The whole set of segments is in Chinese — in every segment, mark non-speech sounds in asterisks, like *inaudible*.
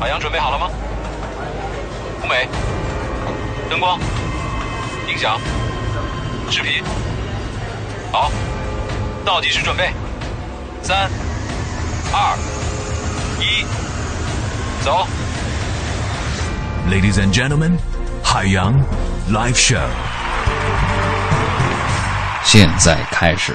海洋准备好了吗？舞美、灯光、音响、视频，好，倒计时准备，三、二、一，走。Ladies and gentlemen, 海洋 Live Show。现在开始。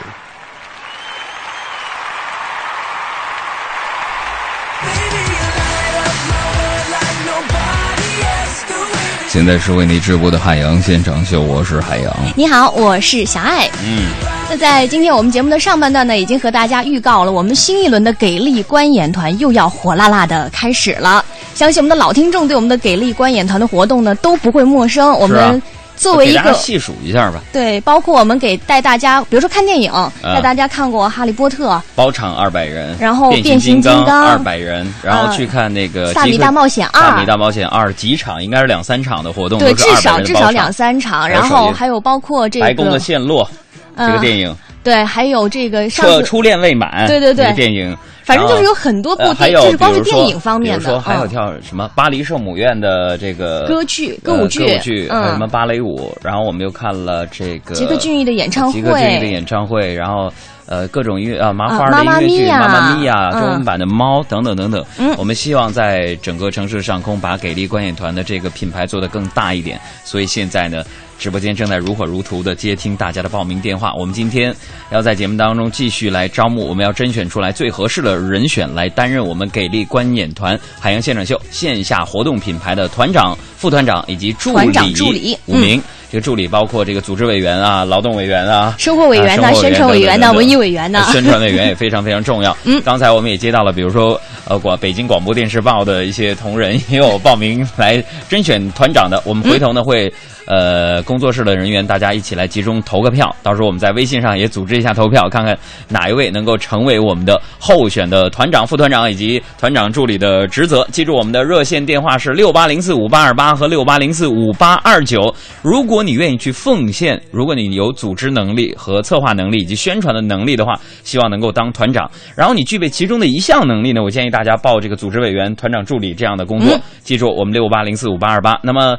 现在是为你直播的海洋现场秀，我是海洋。你好，我是小爱。嗯，那在今天我们节目的上半段呢，已经和大家预告了，我们新一轮的给力观演团又要火辣辣的开始了。相信我们的老听众对我们的给力观演团的活动呢都不会陌生。我们作为一个细数一下吧，对，包括我们给带大家，比如说看电影，啊带大家看过《哈利波特》包场二百人，然后变变形金金刚二百人，然后啊去看那个萨米大冒险二萨米大冒险二几场，应该是两三场的活动，对，都是200至少至少两三场，然后还有包括这个白宫的陷落这个嗯电影，对，还有这个上次初初恋未满，对对对这个电影，反正就是有很多部就是光是电影方面的，比如说还有嗯跳什么巴黎圣母院的这个歌剧、呃歌舞剧，歌舞剧，还有什么嗯，芭蕾舞，然后我们又看了这个吉克隽逸的演唱会吉克隽逸的，演唱会，然后。呃，各种音乐啊，麻啊花的音乐剧，妈妈咪呀中文版的猫等等等等。嗯我们希望在整个城市上空把给力观演团的这个品牌做得更大一点，所以现在呢，直播间正在如火如荼的接听大家的报名电话。我们今天要在节目当中继续来招募，我们要甄选出来最合适的人选来担任我们给力观演团海洋现场秀线下活动品牌的团长、副团长以及助团长助理五名。这个助理包括这个组织委员啊、劳动委员啊、生活委员呐、啊宣传委员呐、等等等等文艺委员呐、呃宣传委员也非常非常重要。*laughs* 嗯刚才我们也接到了，比如说呃广北京广播电视报的一些同仁也有报名来甄选团长的。我们回头呢会呃工作室的人员大家一起来集中投个票，到时候我们在微信上也组织一下投票，看看哪一位能够成为我们的候选的团长、副团长以及团长助理的职责。记住我们的热线电话是六八零四五八二八和六八零四五八二九。如果你愿意去奉献，如果你有组织能力和策划能力以及宣传的能力的话，希望能够当团长。然后你具备其中的一项能力呢，我建议大家报这个组织委员、团长助理这样的工作。嗯记住，我们六八零四五八二八。那么。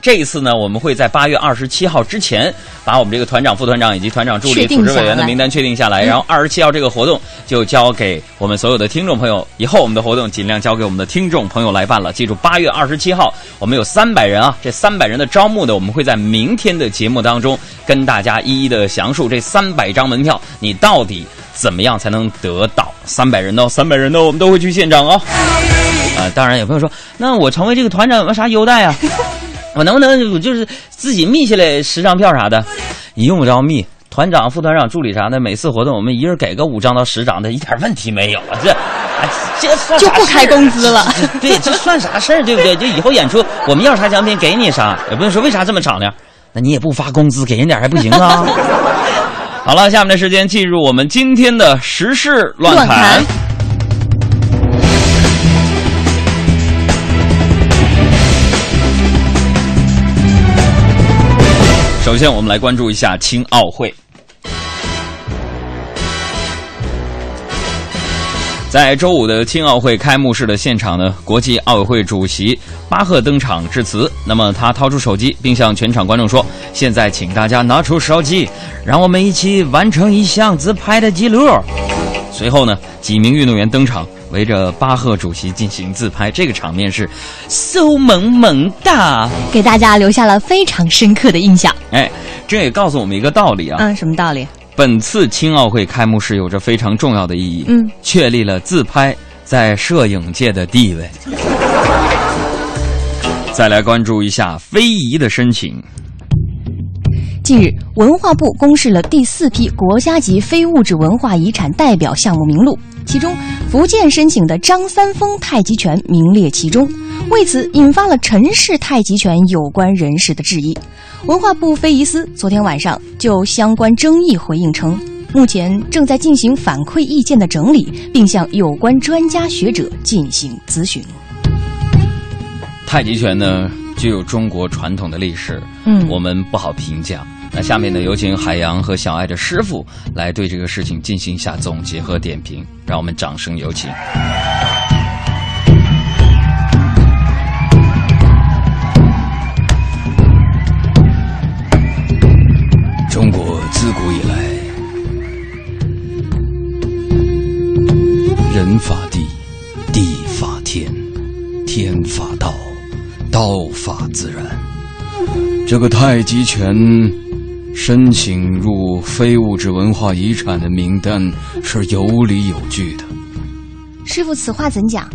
这一次呢，我们会在八月二十七号之前，把我们这个团长、副团长以及团长助理、组织委员的名单确定下来。嗯然后二十七号这个活动就交给我们所有的听众朋友。以后我们的活动尽量交给我们的听众朋友来办了。记住，八月二十七号我们有三百人啊，这三百人的招募呢，我们会在明天的节目当中跟大家一一的详述这三百张门票，你到底怎么样才能得到三百人呢？三百人呢，我们都会去现场哦。啊、当然有朋友说，那我成为这个团长有没有啥优待啊？我能不能我就是自己密下来十张票啥的？你用不着密，团长、副团长、助理啥的，每次活动我们一人给个五张到十张的，一点问题没有啊！这，啊、这算就不开工资了。对，这算啥事儿，对不对？就以后演出我们要啥奖品给你啥，也不用说为啥这么敞亮，那你也不发工资给人点还不行啊？*laughs* 好了，下面的时间进入我们今天的时事乱乱首先，我们来关注一下青奥会。在周五的青奥会开幕式的现场呢，国际奥委会主席巴赫登场致辞。那么他掏出手机，并向全场观众说：“现在请大家拿出手机，让我们一起完成一项自拍的记录。”随后呢，几名运动员登场，围着巴赫主席进行自拍。这个场面是馊萌萌的。给大家留下了非常深刻的印象。哎，这也告诉我们一个道理啊。嗯，什么道理？本次青奥会开幕式有着非常重要的意义，嗯，确立了自拍在摄影界的地位。再来关注一下非遗的申请。近日，文化部公示了第四批国家级非物质文化遗产代表项目名录，其中福建申请的张三丰太极拳名列其中，为此引发了陈氏太极拳有关人士的质疑。文化部非遗司昨天晚上就相关争议回应称，目前正在进行反馈意见的整理，并向有关专家学者进行咨询。太极拳呢，具有中国传统的历史，嗯我们不好评价。那下面呢，有请海洋和小爱的师傅来对这个事情进行一下总结和点评，让我们掌声有请。法自然。这个太极拳申请入非物质文化遗产的名单是有理有据的。师傅，此话怎讲？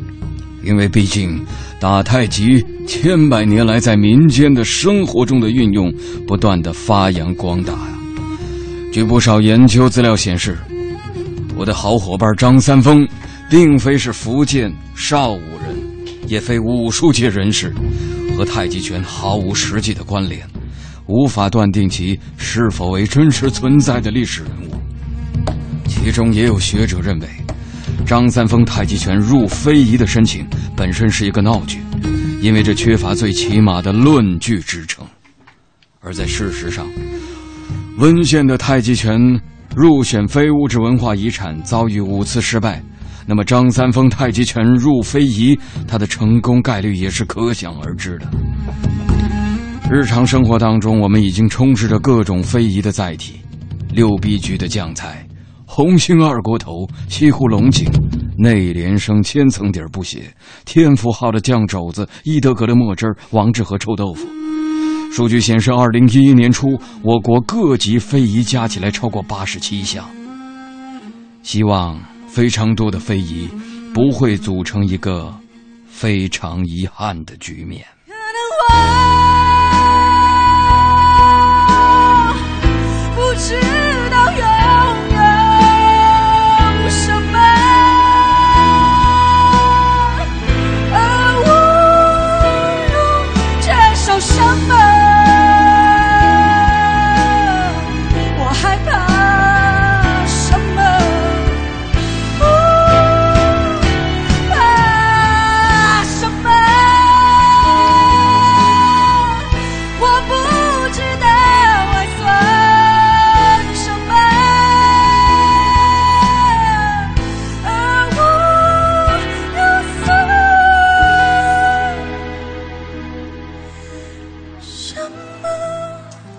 因为毕竟打太极千百年来在民间的生活中的运用不断的发扬光大呀。据不少研究资料显示，我的好伙伴张三丰，并非是福建邵武人，也非武术界人士，和太极拳毫无实际的关联，无法断定其是否为真实存在的历史人物。其中也有学者认为。张三丰太极拳入非遗的申请本身是一个闹剧，因为这缺乏最起码的论据支撑。而在事实上，温县的太极拳入选非物质文化遗产遭遇五次失败，那么张三丰太极拳入非遗，它的成功概率也是可想而知的。日常生活当中，我们已经充斥着各种非遗的载体，六必居的酱菜。红星二锅头、西湖龙井、内联升千层底儿不写，天福号的酱肘子、伊德格的墨汁儿、王致和臭豆腐。数据显示，二零一一年初，我国各级非遗加起来超过八十七项。希望非常多的非遗不会组成一个非常遗憾的局面。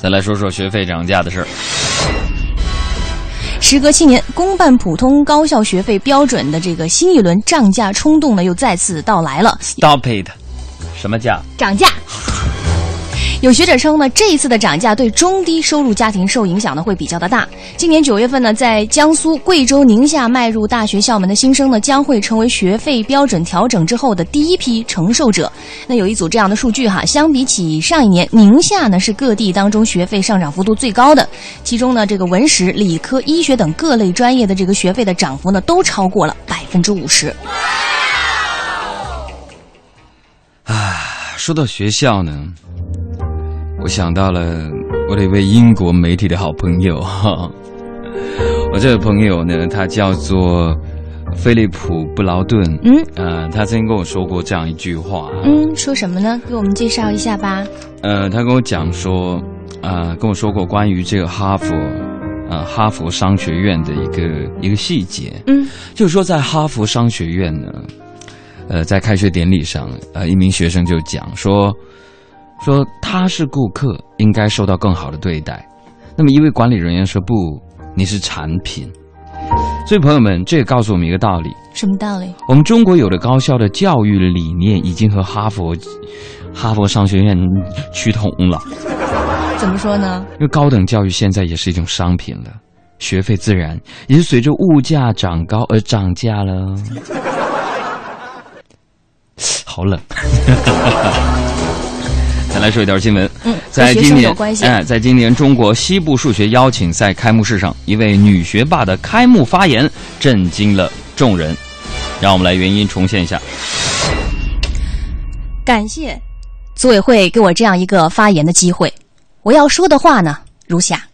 再来说说学费涨价的事儿。时隔七年，公办普通高校学费标准的这个新一轮涨价冲动呢，又再次到来了。Stop it！什么价？涨价。有学者称呢，这一次的涨价对中低收入家庭受影响呢会比较的大。今年九月份呢，在江苏、贵州、宁夏迈入大学校门的新生呢，将会成为学费标准调整之后的第一批承受者。那有一组这样的数据哈，相比起上一年，宁夏呢是各地当中学费上涨幅度最高的，其中呢这个文史、理科、医学等各类专业的这个学费的涨幅呢都超过了百分之五十。啊说到学校呢，我想到了我的一位英国媒体的好朋友哈。*laughs* 我这位朋友呢，他叫做菲利普·布劳顿。嗯，呃，他曾经跟我说过这样一句话。嗯，说什么呢？给我们介绍一下吧。呃，他跟我讲说，呃，跟我说过关于这个哈佛，呃，哈佛商学院的一个一个细节。嗯，就是说在哈佛商学院呢，呃，在开学典礼上，呃，一名学生就讲说，说他是顾客，应该受到更好的对待。那么一位管理人员说不，你是产品。所以朋友们，这也告诉我们一个道理：什么道理？我们中国有的高校的教育理念已经和哈佛、哈佛商学院趋同了。怎么说呢？因为高等教育现在也是一种商品了，学费自然也是随着物价涨高而涨价了。*laughs* 好冷。*laughs* *laughs* 再来说一条新闻，嗯，在今年。哎，在今年中国西部数学邀请赛开幕式上，一位女学霸的开幕发言震惊了众人。让我们来原音重现一下。感谢组委会给我这样一个发言的机会。我要说的话呢，如下：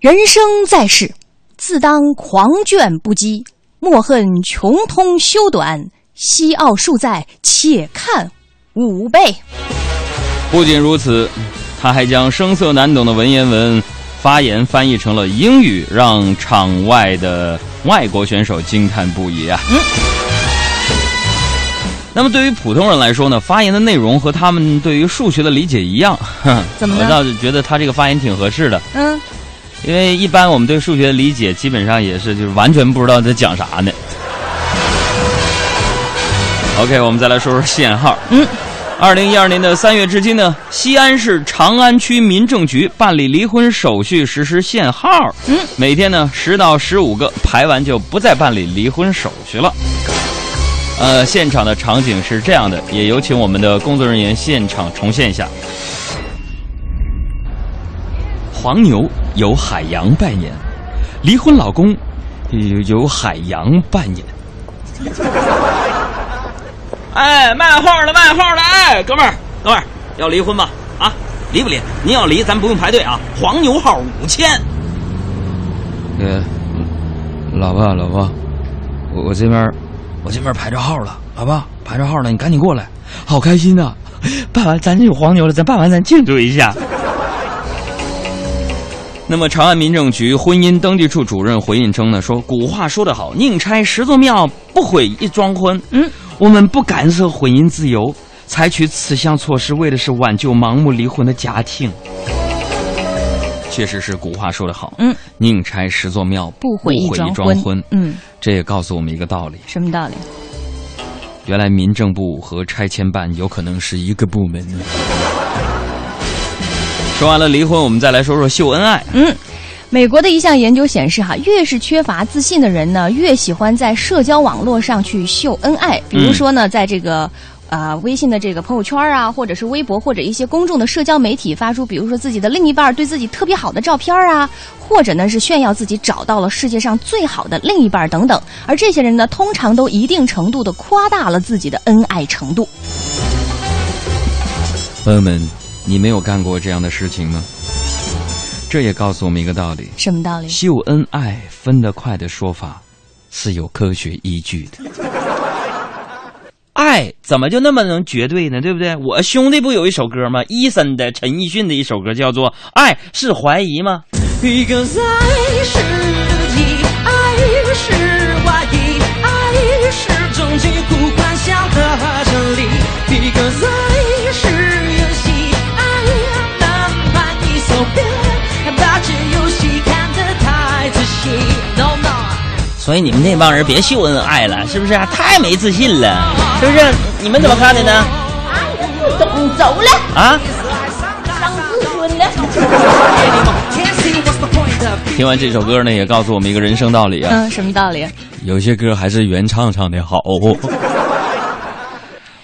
人生在世，自当狂卷不羁，莫恨穷通修短，西奥数在，且看五倍。不仅如此，他还将生涩难懂的文言文发言翻译成了英语，让场外的外国选手惊叹不已啊！那么对于普通人来说呢，发言的内容和他们对于数学的理解一样，哼 *laughs* 怎么我倒是觉得他这个发言挺合适的，嗯，因为一般我们对数学的理解基本上也是就是完全不知道在讲啥呢。OK，我们再来说说限号。嗯，二零一二年的三月至今呢，西安市长安区民政局办理离婚手续实施限号。嗯，每天呢十到十五个，排完就不再办理离婚手续了。呃，现场的场景是这样的，也有请我们的工作人员现场重现一下。黄牛由海洋扮演，离婚老公由由海洋扮演。哎，卖号的，卖号的！哎，哥们儿，哥们儿，要离婚吧？啊，离不离？您要离，咱不用排队啊。黄牛号五千。呃，老婆，老婆，我我这边我这边排着号了，老婆排着号了，你赶紧过来，好开心呐、*laughs* 办完咱就有黄牛了，咱办完咱庆祝一下。那么，长安民政局婚姻登记处主任回应称呢，说古话说得好，宁拆十座庙，不毁一桩婚。嗯，我们不干涉婚姻自由，采取此项措施为的是挽救盲目离婚的家庭。确实是古话说得好，嗯，宁拆十座庙，不毁一一桩桩婚。嗯，这也告诉我们一个道理：什么道理？原来民政部和拆迁办有可能是一个部门呢。说完了离婚，我们再来说说秀恩爱。嗯，美国的一项研究显示，哈，越是缺乏自信的人呢，越喜欢在社交网络上去秀恩爱。比如说呢，在这个。啊、微信的这个朋友圈啊，或者是微博，或者一些公众的社交媒体发出，比如说自己的另一半对自己特别好的照片啊，或者呢是炫耀自己找到了世界上最好的另一半等等。而这些人呢，通常都一定程度的夸大了自己的恩爱程度。朋友们，你没有干过这样的事情吗？这也告诉我们一个道理：什么道理？秀恩爱分得快的说法是有科学依据的。*laughs* 爱怎么就那么能绝对呢？对不对？我兄弟不有一首歌吗？伊森的陈奕迅的一首歌叫做《爱是怀疑》吗？Because 爱是疑，爱是怀疑，爱是终极互幻想的真理。所以你们那帮人别秀恩爱了，是不是、啊？太没自信了，是不是？你们怎么看的呢？懂走了，啊？听完这首歌呢，也告诉我们一个人生道理啊。嗯，什么道理？有些歌还是原唱唱的好。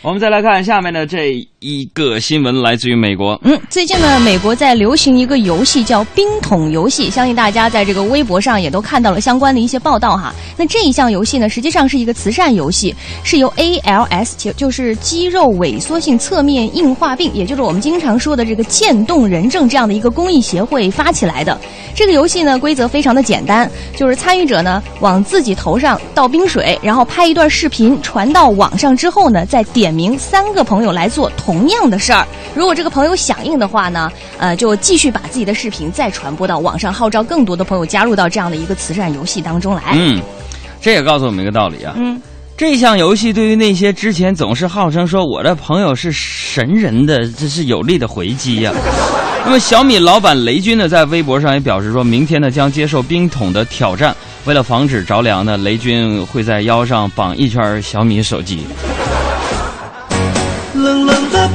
我们再来看下面的这一个新闻，来自于美国。嗯，最近呢，美国在流行一个游戏叫冰桶游戏，相信大家在这个微博上也都看到了相关的一些报道哈。那这一项游戏呢，实际上是一个慈善游戏，是由 ALS 就就是肌肉萎缩性侧面硬化病，也就是我们经常说的这个渐冻人症这样的一个公益协会发起来的。这个游戏呢，规则非常的简单，就是参与者呢往自己头上倒冰水，然后拍一段视频传到网上之后呢，再点名三个朋友来做同样的事儿。如果这个朋友响应的话呢，呃，就继续把自己的视频再传播到网上，号召更多的朋友加入到这样的一个慈善游戏当中来。嗯，这也告诉我们一个道理啊。嗯，这项游戏对于那些之前总是号称说我的朋友是神人的，这是有力的回击呀、*laughs* 那么小米老板雷军呢，在微博上也表示说，明天呢将接受冰桶的挑战。为了防止着凉呢，雷军会在腰上绑一圈小米手机。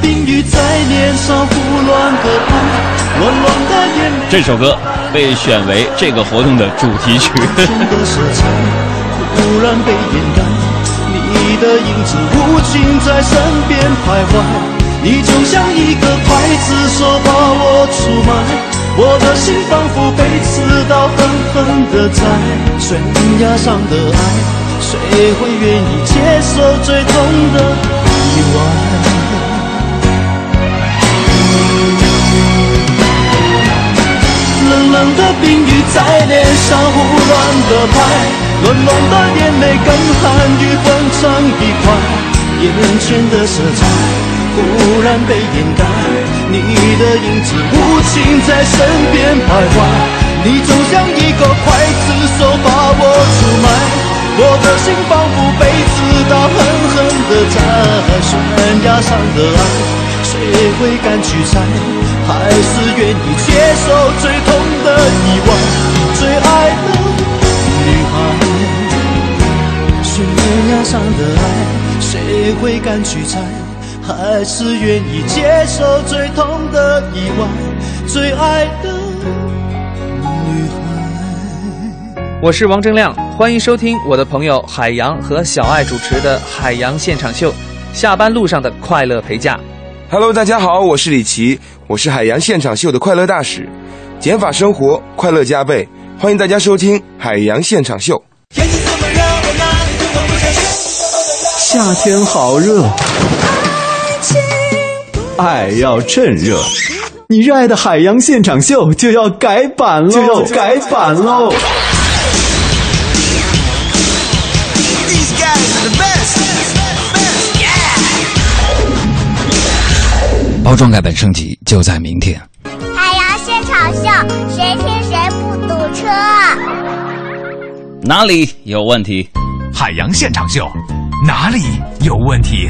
冷冷的冰雨在脸上胡乱的拍，乱乱的眼泪。这首歌被选为这个活动的主题曲。的色彩忽然被掩盖，你的影子无情在身边徘徊，你就像一个刽子手把我出卖。我的心仿佛被刺刀狠狠的宰悬崖上的爱，谁会愿意接受最痛的意外？在脸上胡乱的拍，乱乱的眼泪跟寒雨混成一块，眼前的色彩忽然被掩盖，你的影子无情在身边徘徊，你就像一个刽子手把我出卖。我的心仿佛被刺刀狠狠地在悬崖上的爱，谁会敢去猜？还是愿意接受最痛的意外？最爱的女孩，悬崖上的爱，谁谁会敢去猜？还是愿意接受最痛的意外，最爱的女孩。我是王铮亮，欢迎收听我的朋友海洋和小爱主持的《海洋现场秀》，下班路上的快乐陪驾。Hello，大家好，我是李琦，我是海洋现场秀的快乐大使，减法生活，快乐加倍，欢迎大家收听海洋现场秀。夏天好热，爱要趁热。你热爱的海洋现场秀就要改版喽，就要改版喽！包装改版升级就在明天。海洋现场秀，谁听谁不堵车。哪里有问题？海洋现场秀，哪里有问题？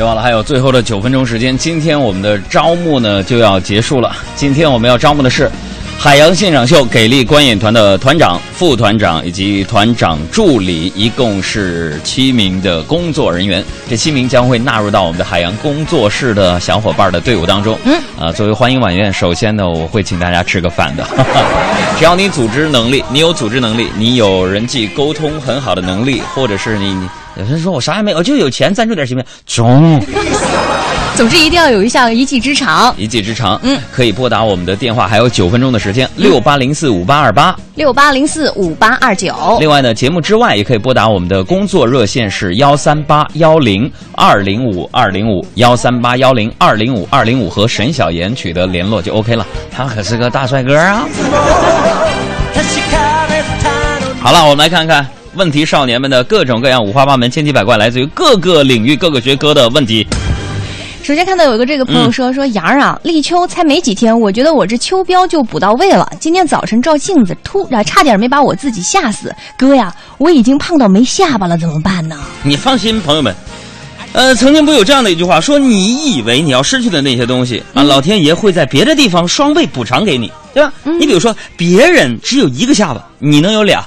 别忘了还有最后的九分钟时间，今天我们的招募呢就要结束了。今天我们要招募的是海洋现场秀给力观演团的团长、副团长以及团长助理，一共是七名的工作人员。这七名将会纳入到我们的海洋工作室的小伙伴的队伍当中。嗯，啊，作为欢迎晚宴，首先呢，我会请大家吃个饭的。*laughs* 只要你组织能力，你有组织能力，你有人际沟通很好的能力，或者是你。有人说我啥也没有，我就有钱，赞助点行不行？中。*laughs* 总之一定要有一项一技之长。一技之长，嗯，可以拨打我们的电话，还有九分钟的时间，六八零四五八二八，六八零四五八二九。另外呢，节目之外也可以拨打我们的工作热线是幺三八幺零二零五二零五幺三八幺零二零五二零五，和沈小妍取得联络就 OK 了。他可是个大帅哥啊！*laughs* 好了，我们来看看。问题少年们的各种各样、五花八门、千奇百怪，来自于各个领域、各个学科的问题。首先看到有一个这个朋友说、嗯、说杨儿啊，立秋才没几天，我觉得我这秋膘就补到位了。今天早晨照镜子，突然差点没把我自己吓死。哥呀，我已经胖到没下巴了，怎么办呢？你放心，朋友们。呃，曾经不有这样的一句话，说你以为你要失去的那些东西、嗯、啊，老天爷会在别的地方双倍补偿给你，对吧？嗯、你比如说，别人只有一个下巴，你能有俩。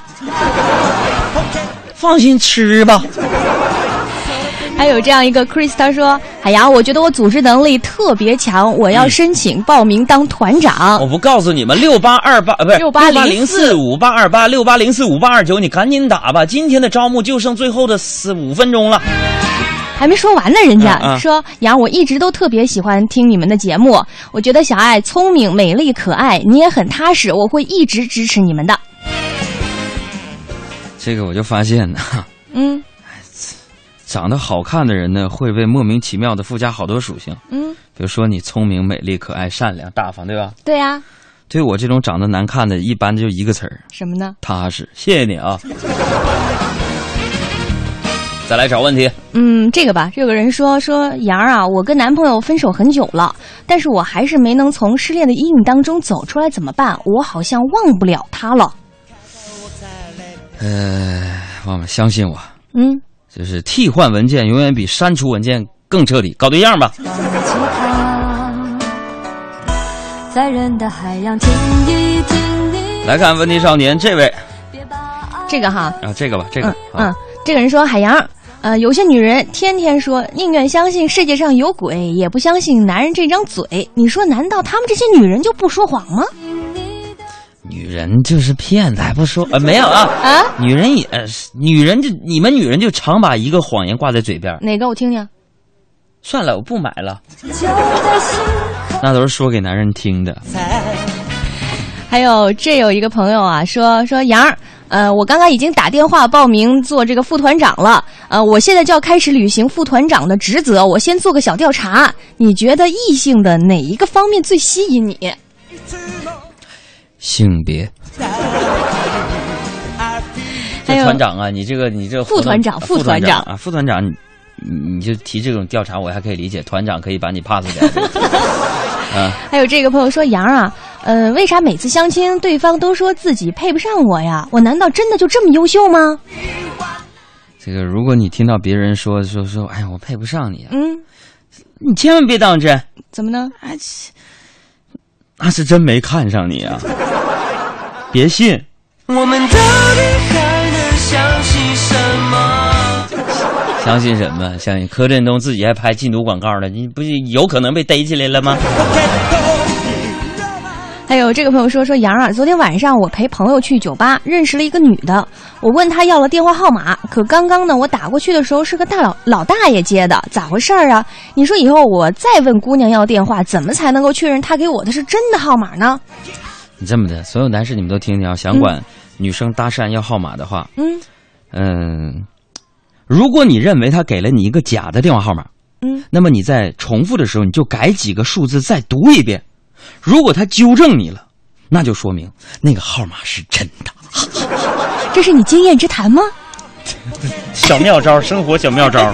放心吃吧。*laughs* 还有这样一个 Chris，他说：“海洋，我觉得我组织能力特别强，我要申请报名当团长。”我不告诉你们，六八二八不是六八零四五八二八六八零四五八二九，你赶紧打吧！今天的招募就剩最后的四五分钟了。还没说完呢，人家、嗯嗯、说杨，我一直都特别喜欢听你们的节目，我觉得小爱聪明、美丽、可爱，你也很踏实，我会一直支持你们的。这个我就发现呢，嗯，长得好看的人呢，会被莫名其妙的附加好多属性，嗯，比如说你聪明、美丽、可爱、善良、大方，对吧？对呀、啊。对我这种长得难看的，一般就一个词儿，什么呢？踏实。谢谢你啊。*laughs* 再来找问题。嗯，这个吧，这个人说说杨儿啊，我跟男朋友分手很久了，但是我还是没能从失恋的阴影当中走出来，怎么办？我好像忘不了他了。呃，妈妈，相信我，嗯，就是替换文件永远比删除文件更彻底。搞对象吧。在人的海洋听一听你。来看问题少年这位，这个哈啊，这个吧，这个，嗯，嗯这个人说海洋。呃，有些女人天天说宁愿相信世界上有鬼，也不相信男人这张嘴。你说，难道他们这些女人就不说谎吗？女人就是骗子，还不说？呃，没有啊啊！女人也，女人就你们女人就常把一个谎言挂在嘴边。哪个？我听听。算了，我不买了。那都是说给男人听的。还有，这有一个朋友啊，说说杨儿。呃，我刚刚已经打电话报名做这个副团长了。呃，我现在就要开始履行副团长的职责。我先做个小调查，你觉得异性的哪一个方面最吸引你？性别。*laughs* 还有团长啊，你这个你这个副团长，副团长啊，副团长，你你就提这种调查，我还可以理解。团长可以把你 pass 掉。*laughs* 啊，还有这个朋友说杨啊。呃，为啥每次相亲对方都说自己配不上我呀？我难道真的就这么优秀吗？这个，如果你听到别人说说说，哎呀，我配不上你啊，嗯，你千万别当真，怎么呢？那是真没看上你啊！别信，我们到底还能相信什么？相信什么？相信柯震东自己还拍禁毒广告呢，你不是有可能被逮起来了吗？还有这个朋友说说杨啊，昨天晚上我陪朋友去酒吧，认识了一个女的，我问她要了电话号码，可刚刚呢我打过去的时候是个大老老大爷接的，咋回事儿啊？你说以后我再问姑娘要电话，怎么才能够确认她给我的是真的号码呢？你这么的，所有男士你们都听听啊，想管女生搭讪要号码的话，嗯嗯，如果你认为他给了你一个假的电话号码，嗯，那么你在重复的时候，你就改几个数字再读一遍。如果他纠正你了，那就说明那个号码是真的。*laughs* 这是你经验之谈吗？*laughs* 小妙招，生活小妙招。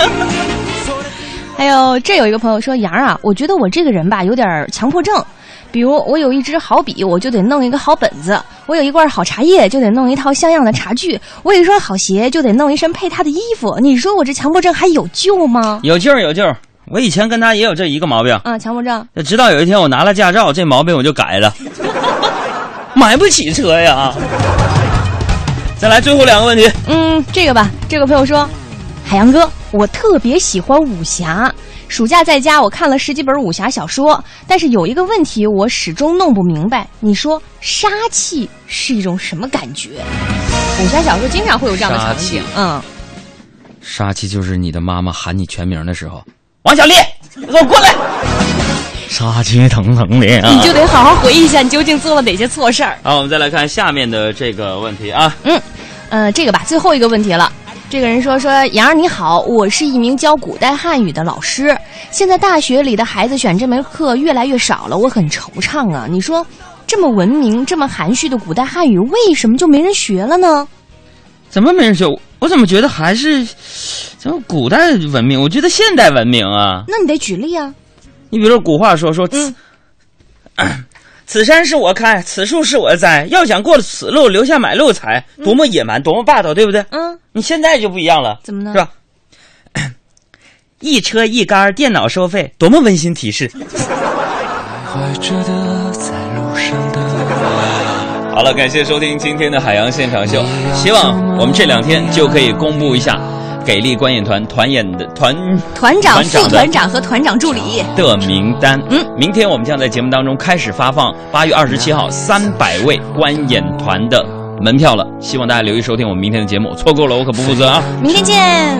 *laughs* 还有这有一个朋友说杨啊，我觉得我这个人吧有点强迫症。比如我有一支好笔，我就得弄一个好本子；我有一罐好茶叶，就得弄一套像样的茶具；我有一双好鞋，就得弄一身配它的衣服。你说我这强迫症还有救吗？有救有救！我以前跟他也有这一个毛病啊，强迫症。直到有一天我拿了驾照，这毛病我就改了，*laughs* 买不起车呀。再来最后两个问题。嗯，这个吧，这个朋友说，海洋哥，我特别喜欢武侠。暑假在家，我看了十几本武侠小说，但是有一个问题我始终弄不明白。你说杀气是一种什么感觉？武侠小说经常会有这样的场景，嗯。杀气就是你的妈妈喊你全名的时候，王小丽，你给我过来。杀气腾腾的、啊，你就得好好回忆一下，你究竟做了哪些错事儿。好，我们再来看下面的这个问题啊。嗯，呃，这个吧，最后一个问题了。这个人说：“说杨儿你好，我是一名教古代汉语的老师。现在大学里的孩子选这门课越来越少了，我很惆怅啊。你说，这么文明、这么含蓄的古代汉语，为什么就没人学了呢？怎么没人学？我怎么觉得还是怎么古代文明？我觉得现代文明啊。那你得举例啊。你比如说古话说说，嗯，*clears throat* 此山是我开，此树是我栽。要想过了此路，留下买路财，多么野蛮，多么霸道，对不对？嗯。”你现在就不一样了，怎么呢？是吧？*coughs* 一车一杆电脑收费，多么温馨提示！好了，感谢收听今天的海洋现场秀，希望我们这两天就可以公布一下给力观演团团演的团团长、副团长和团长助理的名单。嗯，明天我们将在节目当中开始发放八月二十七号三百位观演团的。门票了，希望大家留意收听我们明天的节目，错过了我可不负责啊！明天见。